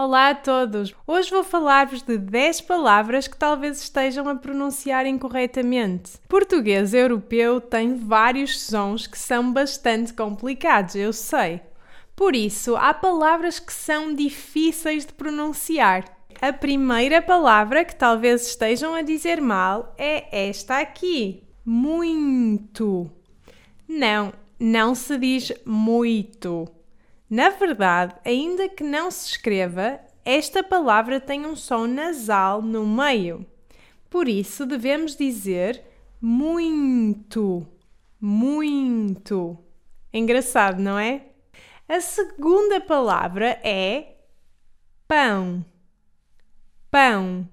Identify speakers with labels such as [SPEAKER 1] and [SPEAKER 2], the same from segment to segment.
[SPEAKER 1] Olá a todos! Hoje vou falar-vos de 10 palavras que talvez estejam a pronunciar incorretamente. Português europeu tem vários sons que são bastante complicados, eu sei. Por isso, há palavras que são difíceis de pronunciar. A primeira palavra que talvez estejam a dizer mal é esta aqui: muito. Não, não se diz muito na verdade, ainda que não se escreva, esta palavra tem um som nasal no meio. Por isso, devemos dizer muito, muito. Engraçado, não é? A segunda palavra é pão. Pão.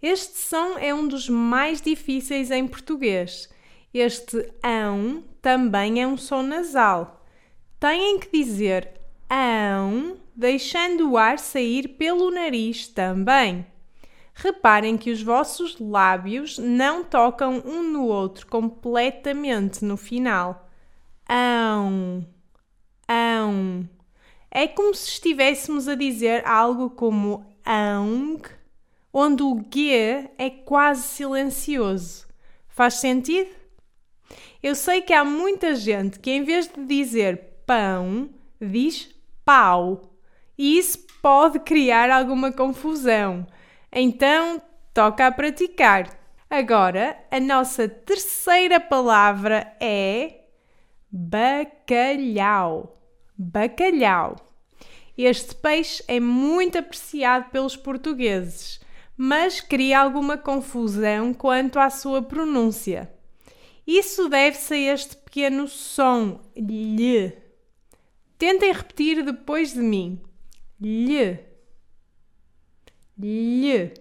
[SPEAKER 1] Este som é um dos mais difíceis em português. Este ão também é um som nasal. Têm que dizer ão, deixando o ar sair pelo nariz também. Reparem que os vossos lábios não tocam um no outro completamente no final. Ão, ão. É como se estivéssemos a dizer algo como ão, onde o G é quase silencioso. Faz sentido? Eu sei que há muita gente que, em vez de dizer pão, diz pau. E isso pode criar alguma confusão. Então, toca a praticar. Agora, a nossa terceira palavra é bacalhau. Bacalhau. Este peixe é muito apreciado pelos portugueses, mas cria alguma confusão quanto à sua pronúncia. Isso deve-se a este pequeno som lhe Tentem repetir depois de mim. Lhe. Lhe.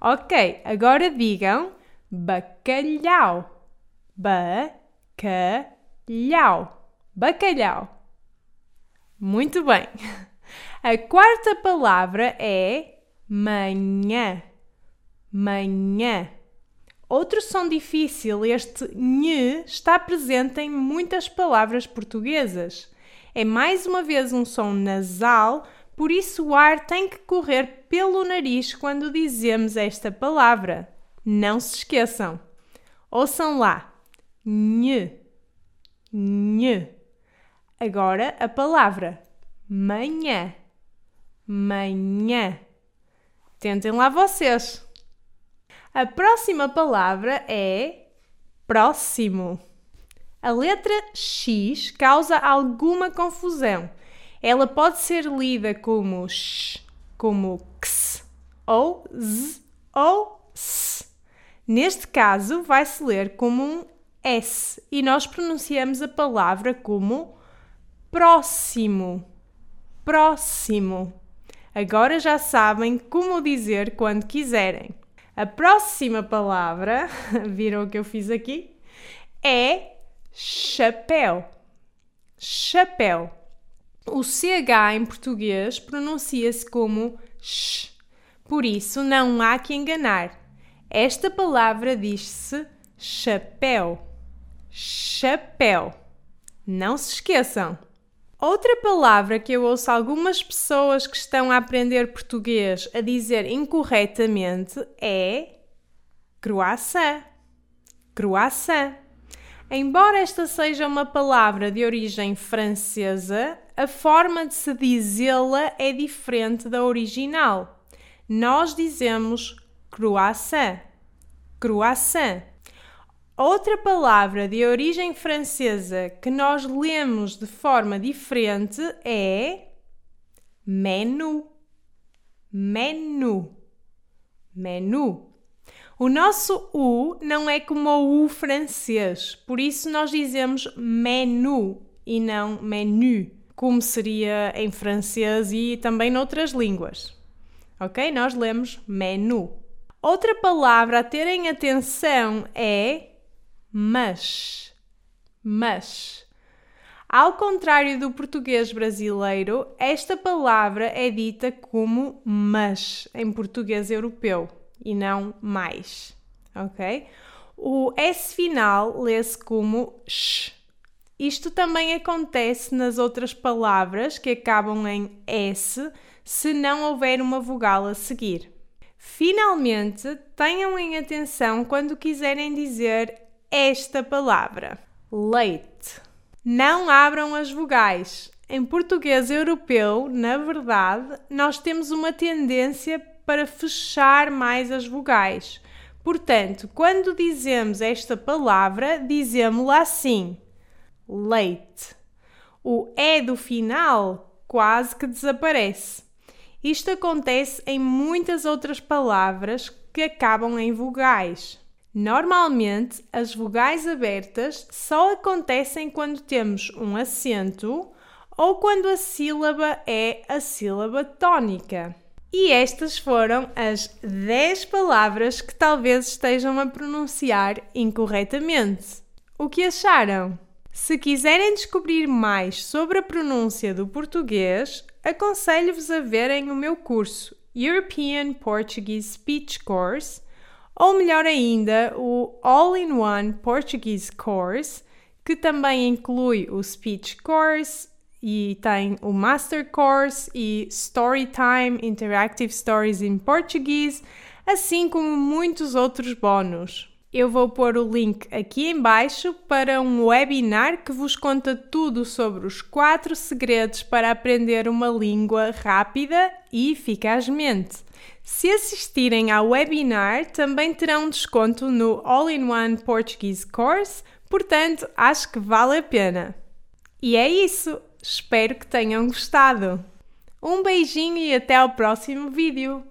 [SPEAKER 1] Ok, agora digam bacalhau. Bacalhau. Bacalhau. Muito bem. A quarta palavra é manhã. Manhã. Outro som difícil, este nhe, está presente em muitas palavras portuguesas. É mais uma vez um som nasal, por isso o ar tem que correr pelo nariz quando dizemos esta palavra. Não se esqueçam. Ouçam lá. Nhe. Nhe. Agora a palavra manhã. Manhã. Tentem lá vocês. A próxima palavra é próximo. A letra X causa alguma confusão. Ela pode ser lida como sh, como x, ou z, ou s. Neste caso, vai-se ler como um S e nós pronunciamos a palavra como próximo. Próximo. Agora já sabem como dizer quando quiserem. A próxima palavra, viram o que eu fiz aqui? É chapéu. Chapéu. O CH em português pronuncia-se como sh. Por isso, não há que enganar. Esta palavra diz-se chapéu. Chapéu. Não se esqueçam. Outra palavra que eu ouço algumas pessoas que estão a aprender português a dizer incorretamente é croissant. Croissant. Embora esta seja uma palavra de origem francesa, a forma de se dizê-la é diferente da original. Nós dizemos croissant. Croissant. Outra palavra de origem francesa que nós lemos de forma diferente é menu. Menu. Menu. O nosso U não é como o U francês, por isso nós dizemos menu e não menu, como seria em francês e também noutras línguas. Ok? Nós lemos menu. Outra palavra a terem atenção é mas. Mas. Ao contrário do português brasileiro, esta palavra é dita como mas em português europeu e não mais, ok? O S final lê-se como sh. Isto também acontece nas outras palavras que acabam em S, se não houver uma vogal a seguir. Finalmente, tenham em atenção quando quiserem dizer esta palavra: leite. Não abram as vogais. Em português europeu, na verdade, nós temos uma tendência para fechar mais as vogais. Portanto, quando dizemos esta palavra, dizemos-la assim: leite. O é do final quase que desaparece. Isto acontece em muitas outras palavras que acabam em vogais. Normalmente, as vogais abertas só acontecem quando temos um acento ou quando a sílaba é a sílaba tónica. E estas foram as 10 palavras que talvez estejam a pronunciar incorretamente. O que acharam? Se quiserem descobrir mais sobre a pronúncia do português, aconselho-vos a verem o meu curso European Portuguese Speech Course, ou melhor ainda, o All-in-One Portuguese Course, que também inclui o Speech Course, e tem o Master Course e Storytime Interactive Stories em português, assim como muitos outros bónus. Eu vou pôr o link aqui embaixo para um webinar que vos conta tudo sobre os quatro segredos para aprender uma língua rápida e eficazmente. Se assistirem ao webinar, também terão desconto no All-in-One Portuguese Course, portanto, acho que vale a pena. E é isso! Espero que tenham gostado. Um beijinho e até ao próximo vídeo.